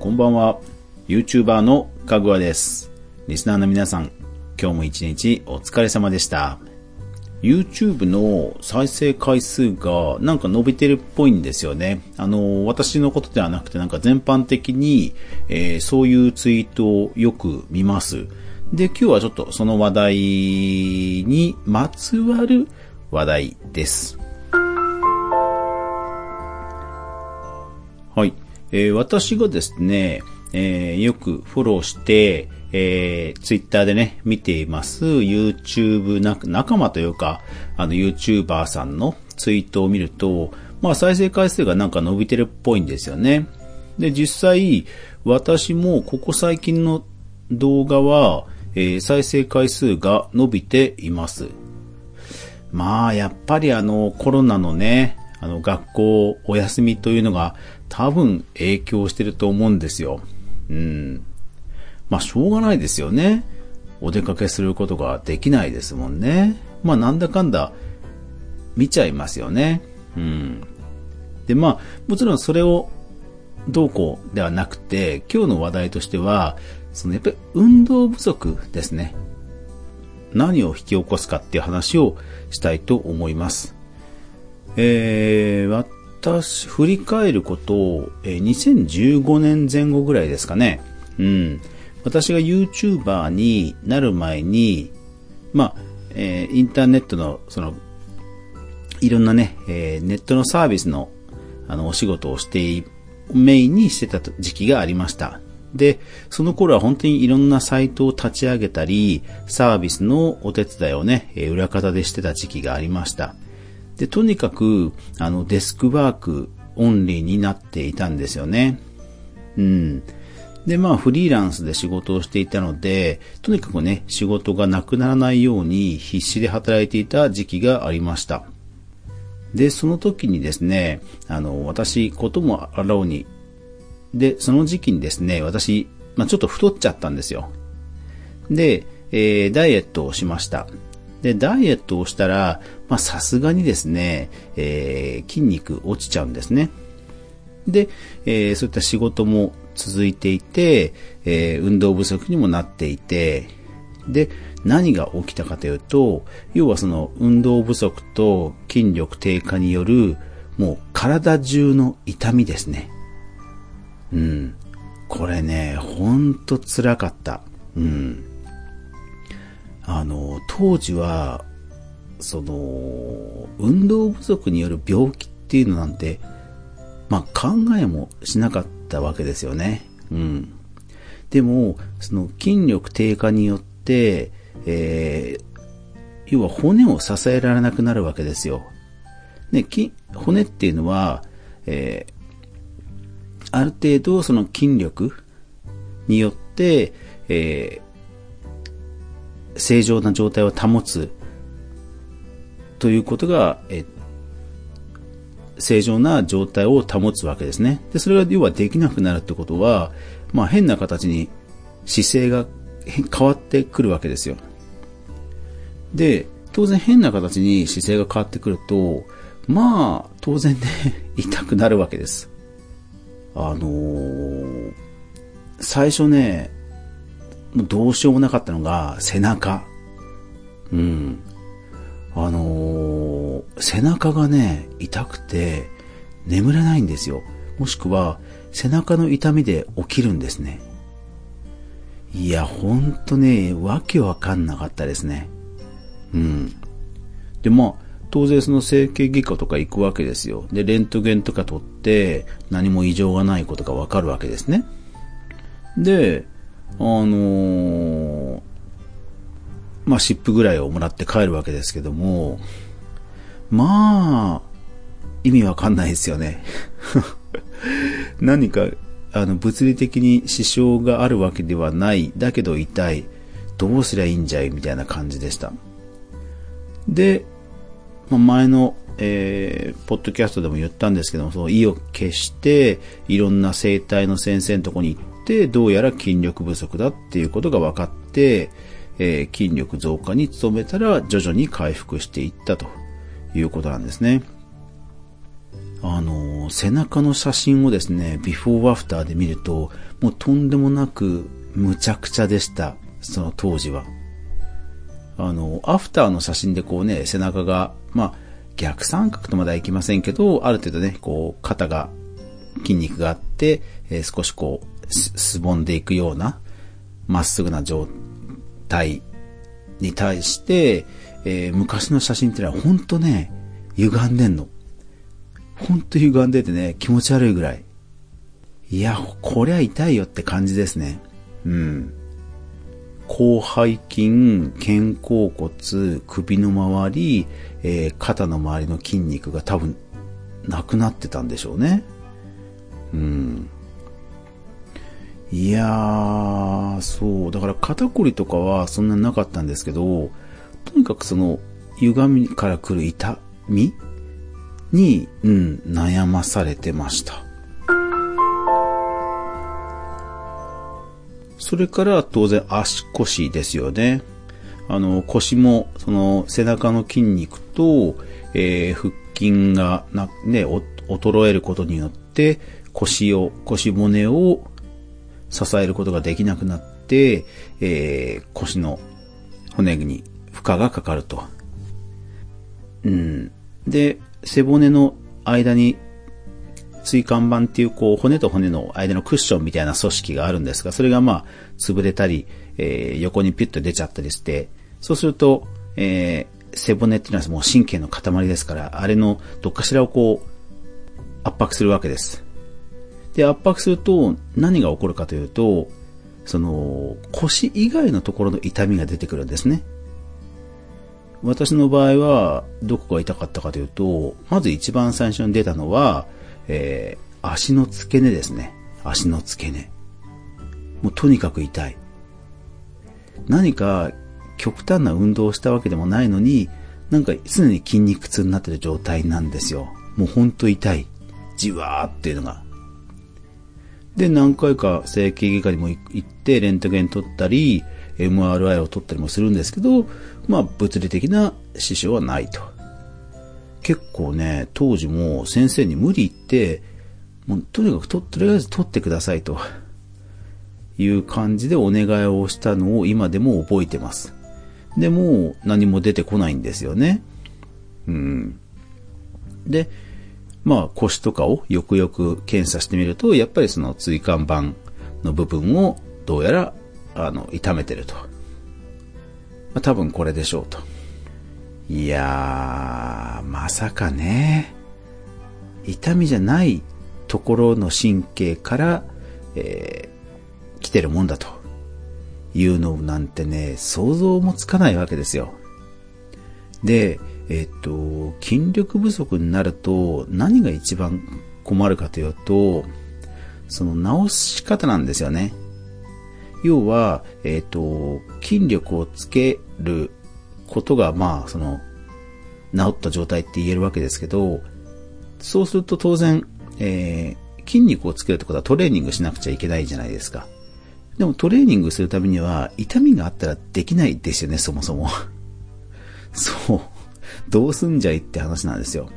こんばんは。YouTuber のかぐわです。リスナーの皆さん、今日も一日お疲れ様でした。YouTube の再生回数がなんか伸びてるっぽいんですよね。あの、私のことではなくてなんか全般的に、えーそういうツイートをよく見ます。で、今日はちょっとその話題にまつわる話題です。えー私がですね、えーよくフォローして、えー、ツイッターでね、見ています、YouTube 仲間というか、あの、YouTuber さんのツイートを見ると、まあ、再生回数がなんか伸びてるっぽいんですよね。で、実際、私もここ最近の動画は、えー再生回数が伸びています。まあ、やっぱりあの、コロナのね、あの、学校お休みというのが多分影響してると思うんですよ。うん。まあ、しょうがないですよね。お出かけすることができないですもんね。まあ、なんだかんだ見ちゃいますよね。うん。で、まあ、もちろんそれをどうこうではなくて、今日の話題としては、そのやっぱり運動不足ですね。何を引き起こすかっていう話をしたいと思います。えー、私、振り返ることを、えー2015年前後ぐらいですかね。うん。私が YouTuber になる前に、まあ、えーインターネットの、その、いろんなね、えーネットのサービスの、あの、お仕事をして、メインにしてた時期がありました。で、その頃は本当にいろんなサイトを立ち上げたり、サービスのお手伝いをね、裏方でしてた時期がありました。で、とにかく、あの、デスクワークオンリーになっていたんですよね。うん。で、まあ、フリーランスで仕事をしていたので、とにかくね、仕事がなくならないように必死で働いていた時期がありました。で、その時にですね、あの、私、こともあろうに、で、その時期にですね、私、まあ、ちょっと太っちゃったんですよ。で、えーダイエットをしました。で、ダイエットをしたら、まあ、さすがにですね、えー筋肉落ちちゃうんですね。で、えーそういった仕事も続いていて、えー運動不足にもなっていて、で、何が起きたかというと、要はその運動不足と筋力低下による、もう体中の痛みですね。うん。これね、ほんと辛かった。うん。あの、当時は、その、運動不足による病気っていうのなんて、まあ考えもしなかったわけですよね。うん。でも、その筋力低下によって、えー要は骨を支えられなくなるわけですよ。ね、筋骨っていうのは、えーある程度その筋力によって、えー正常な状態を保つということが、え正常な状態を保つわけですね。で、それが要はできなくなるってことは、まあ変な形に姿勢が変変わってくるわけですよ。で、当然変な形に姿勢が変わってくると、まあ、当然ね、痛くなるわけです。あのー最初ね、もうどうしようもなかったのが背中。うん。あのー背中がね、痛くて眠れないんですよ。もしくは背中の痛みで起きるんですね。いや、ほんとね、わけわかんなかったですね。うん。で、まあ、当然その整形外科とか行くわけですよ。で、レントゲンとか取って何も異常がないことがわかるわけですね。で、あのーまあ、湿布ぐらいをもらって帰るわけですけども、まあ、意味わかんないですよね。何か、あの、物理的に支障があるわけではない。だけど痛い。どうすりゃいいんじゃいみたいな感じでした。で、まあ、前の、えー、ポッドキャストでも言ったんですけども、その意を消して、いろんな生体の先生のとこに行って、どうやら筋力不足だっていうことが分かって、えー筋力増加に努めたら徐々に回復していったということなんですね。あの、背中の写真をですね、ビフォーアフターで見ると、もうとんでもなくむちゃくちゃでした。その当時は。あの、アフターの写真でこうね、背中が、まあ、逆三角とまではいきませんけど、ある程度ね、こう、肩が、筋肉があって、えー、少しこう、すすぼんでいくような、まっすぐな状態に対して、えー、昔の写真ってのはほんとね、歪んでんの。ほんと歪んでてね、気持ち悪いぐらい。いや、こりゃ痛いよって感じですね。うん。広背筋、肩甲骨、首の周り、えー、肩の周りの筋肉が多分、なくなってたんでしょうね。やー、そう。だから肩こりとかはそんなになかったんですけど、とにかくその、歪みから来る痛みに、うん、悩まされてました。それから当然足腰ですよね。あの、腰も、その背中の筋肉と、えー、腹筋がな、ね、衰えることによって、腰を、腰骨を支えることができなくなって、えー、腰の骨に負荷がかかると。うん。で、背骨の間に椎間板っていうこう骨と骨の間のクッションみたいな組織があるんですが、それがまあ潰れたり、えー、横にピュッと出ちゃったりして、そうすると、えー、背骨っていうのはもう神経の塊ですから、あれのどっかしらをこう圧迫するわけです。で、圧迫すると何が起こるかというと、その腰以外のところの痛みが出てくるんですね。私の場合は、どこが痛かったかというと、まず一番最初に出たのは、えー、足の付け根ですね。足の付け根。もうとにかく痛い。何か極端な運動をしたわけでもないのに、なんか常に筋肉痛になってる状態なんですよ。もうほんと痛い。じわーっていうのが。で、何回か整形外科にも行って、レントゲン取ったり、MRI を取ったりもするんですけど、まあ、物理的な支障はないと。結構ね、当時も先生に無理言って、もうとにかくと、とりあえず取ってくださいという感じでお願いをしたのを今でも覚えてます。でも何も出てこないんですよね。うん。で、まあ腰とかをよくよく検査してみると、やっぱりその椎間板の部分をどうやら、あの、痛めてると。まあ、多分これでしょうと。いやー、まさかね。痛みじゃないところの神経から、えー、来てるもんだというのなんてね、想像もつかないわけですよ。で、えっ、と、筋力不足になると何が一番困るかというと、その治し方なんですよね。要は、えっ、と、筋力をつけることが、まあ、その、治った状態って言えるわけですけど、そうすると当然、えー、筋肉をつけるってことはトレーニングしなくちゃいけないじゃないですか。でもトレーニングするためには痛みがあったらできないですよね、そもそも。そう。どうすんじゃいって話なんですよ。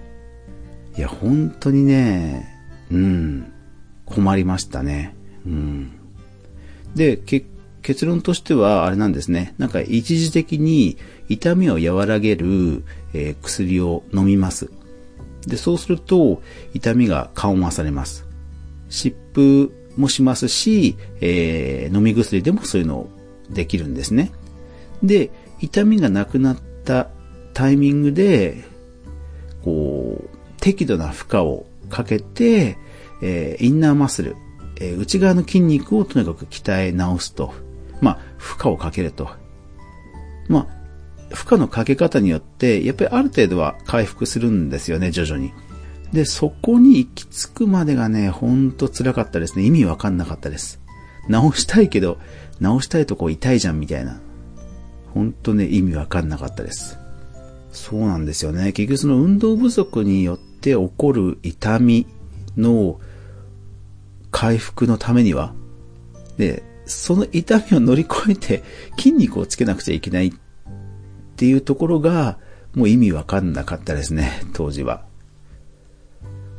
いや、本当にね、うん、困りましたね。うん。で、結結論としては、あれなんですね。なんか一時的に痛みを和らげる、えー、薬を飲みます。で、そうすると、痛みが緩和されます。湿布もしますし、えー、飲み薬でもそういうのできるんですね。で、痛みがなくなったタイミングで、こう、適度な負荷をかけて、えー、インナーマッスル、えー、内側の筋肉をとにかく鍛え直すと。まあ、負荷をかけると。まあ、負荷のかけ方によって、やっぱりある程度は回復するんですよね、徐々に。で、そこに行き着くまでがね、ほんと辛かったですね。意味わかんなかったです。直したいけど、直したいとこ痛いじゃんみたいな。ほんとね、意味わかんなかったです。そうなんですよね。結局その運動不足によって起こる痛みの回復のためには、で、その痛みを乗り越えて筋肉をつけなくちゃいけないっていうところが、もう意味わかんなかったですね、当時は。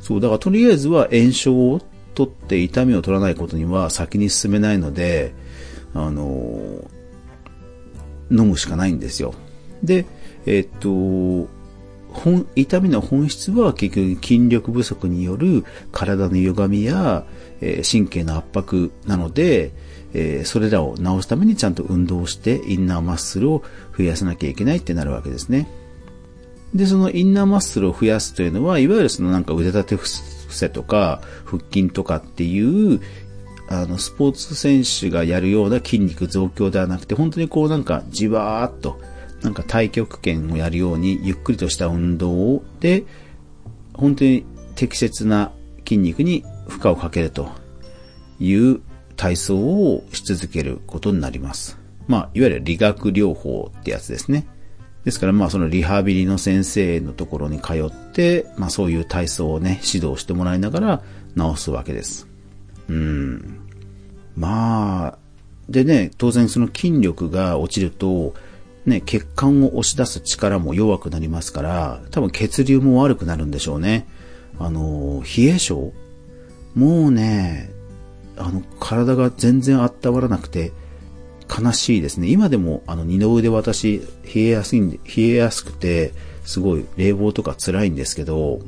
そう、だからとりあえずは炎症を取って痛みを取らないことには先に進めないので、あの飲むしかないんですよ。で、えっと、本、痛みの本質は結局筋力不足による体の歪みや、えー、神経の圧迫なので、えー、それらを治すためにちゃんと運動してインナーマッスルを増やさなきゃいけないってなるわけですね。で、そのインナーマッスルを増やすというのは、いわゆるそのなんか腕立て伏せとか腹筋とかっていう、あの、スポーツ選手がやるような筋肉増強ではなくて、本当にこうなんかじわーっと、なんか太極拳をやるようにゆっくりとした運動で、本当に適切な筋肉に負荷をかけるという体操をし続けることになります。まあ、いわゆる理学療法ってやつですね。ですからまあそのリハビリの先生のところに通って、まあそういう体操をね、指導してもらいながら治すわけです。うん。まあ、でね、当然その筋力が落ちると、ね、血管を押し出す力も弱くなりますから、多分血流も悪くなるんでしょうね。あの、冷え性もうね、あの、体が全然温まらなくて、悲しいですね。今でも、あの、二の腕私、冷えやすいんで、冷えやすくて、すごい冷房とか辛いんですけど、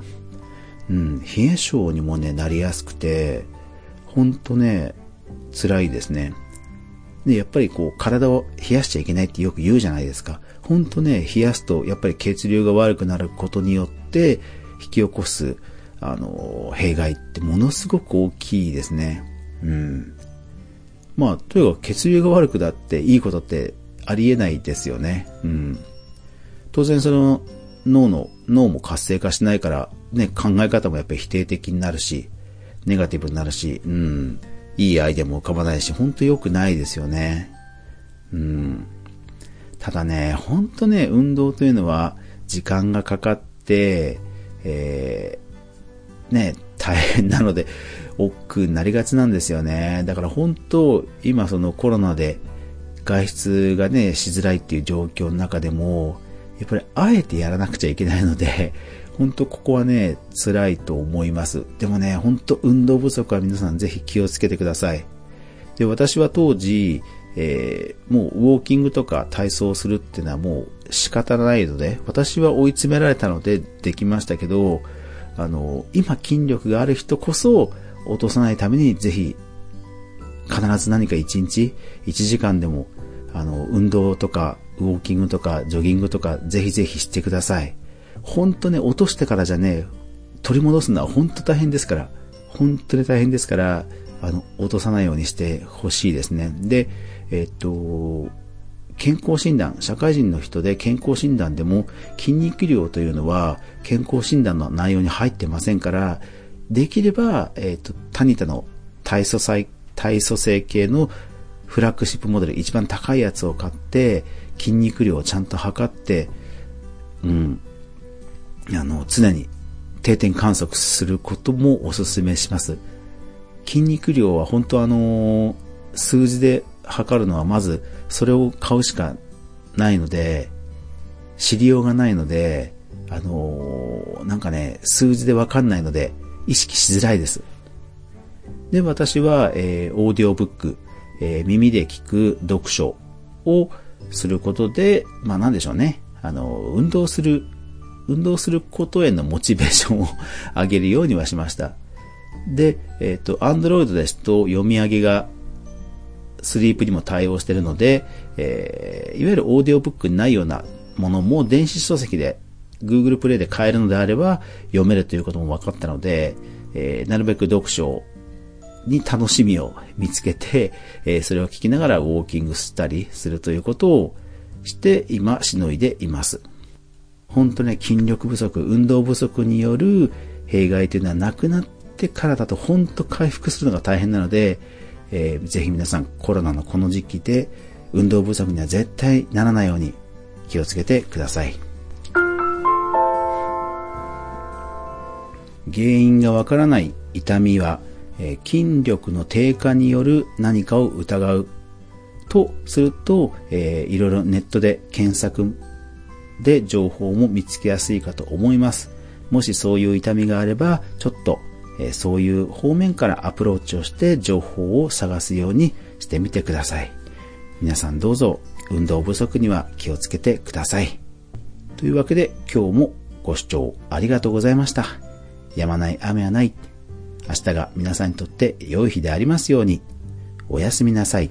うん、冷え性にもね、なりやすくて、ほんとね、辛いですね。で、やっぱりこう、体を冷やしちゃいけないってよく言うじゃないですか。ほんとね、冷やすと、やっぱり血流が悪くなることによって、引き起こす、あの、弊害ってものすごく大きいですね。うん。まあ、とにかく血流が悪くなっていいことってありえないですよね。うん。当然その脳の、脳も活性化しないから、ね、考え方もやっぱり否定的になるし、ネガティブになるし、うん。いいアイデアも浮かばないし、ほんと良くないですよね。うん。ただね、ほんとね、運動というのは時間がかかって、えー、ね、大変なので、億劫になりがちなんですよね。だから本当、今そのコロナで外出がね、しづらいっていう状況の中でも、やっぱりあえてやらなくちゃいけないので、本当ここはね、辛いと思います。でもね、本当運動不足は皆さんぜひ気をつけてください。で、私は当時、えー、もうウォーキングとか体操するっていうのはもう仕方ないので、私は追い詰められたのでできましたけど、あの、今筋力がある人こそ落とさないためにぜひ、必ず何か1日、1時間でも、あの、運動とか、ウォーキングとか、ジョギングとか、ぜひぜひしてください。ほんとね、落としてからじゃね、取り戻すのは本当大変ですから、本当に大変ですから、あの、落とさないようにしてほしいですね。で、えっと、健康診断、社会人の人で健康診断でも筋肉量というのは健康診断の内容に入ってませんから、できれば、えっ、と、タニタの体組細、体組成系のフラッグシップモデル一番高いやつを買って、筋肉量をちゃんと測って、うん、あの、常に定点観測することもお勧めします。筋肉量は本当あの、数字で測るのはまずそれを買うしかないので、知りようがないので、あのなんかね、数字でわかんないので、意識しづらいです。で、私は、えー、オーディオブック、えー、耳で聞く読書をすることで、まあなんでしょうね。あの、運動する、運動することへのモチベーションを上げるようにはしました。で、えっ、ー、と、Android ですと読み上げがスリープにも対応しているので、えー、いわゆるオーディオブックにないようなものも電子書籍で Google プレイで買えるのであれば読めるということも分かったので、えー、なるべく読書に楽しみを見つけて、えー、それを聞きながらウォーキングしたりするということをして今しのいでいます。本当ね、筋力不足、運動不足による弊害というのはなくなってからだと本当回復するのが大変なので、えー、ぜひ皆さんコロナのこの時期で運動不足には絶対ならないように気をつけてください。原因がわからない痛みは、えー、筋力の低下による何かを疑うとすると、えー、いろいろネットで検索で情報も見つけやすいかと思います。もしそういう痛みがあれば、ちょっと、え、そういう方面からアプローチをして情報を探すようにしてみてください。皆さんどうぞ運動不足には気をつけてください。というわけで今日もご視聴ありがとうございました。止まない雨はない。明日が皆さんにとって良い日でありますように。おやすみなさい。